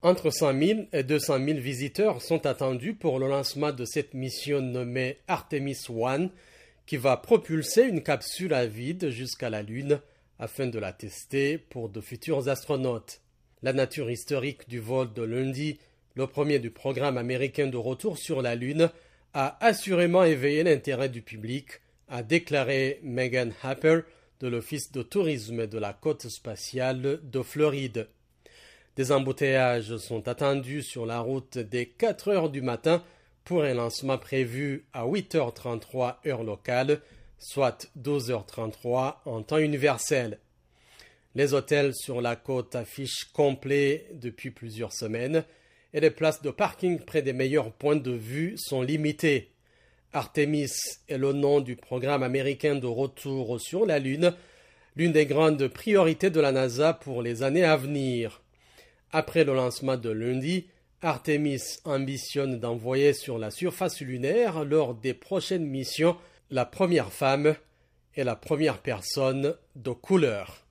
Entre 100 000 et 200 000 visiteurs sont attendus pour le lancement de cette mission nommée Artemis One, qui va propulser une capsule à vide jusqu'à la Lune afin de la tester pour de futurs astronautes. La nature historique du vol de lundi, le premier du programme américain de retour sur la Lune, a assurément éveillé l'intérêt du public, a déclaré Megan Happer de l'Office de tourisme de la côte spatiale de Floride. Des embouteillages sont attendus sur la route dès 4 heures du matin pour un lancement prévu à 8h33 heure locale, soit 12h33 en temps universel. Les hôtels sur la côte affichent complet depuis plusieurs semaines et les places de parking près des meilleurs points de vue sont limitées. Artemis est le nom du programme américain de retour sur la Lune, l'une des grandes priorités de la NASA pour les années à venir. Après le lancement de lundi, Artemis ambitionne d'envoyer sur la surface lunaire lors des prochaines missions la première femme et la première personne de couleur.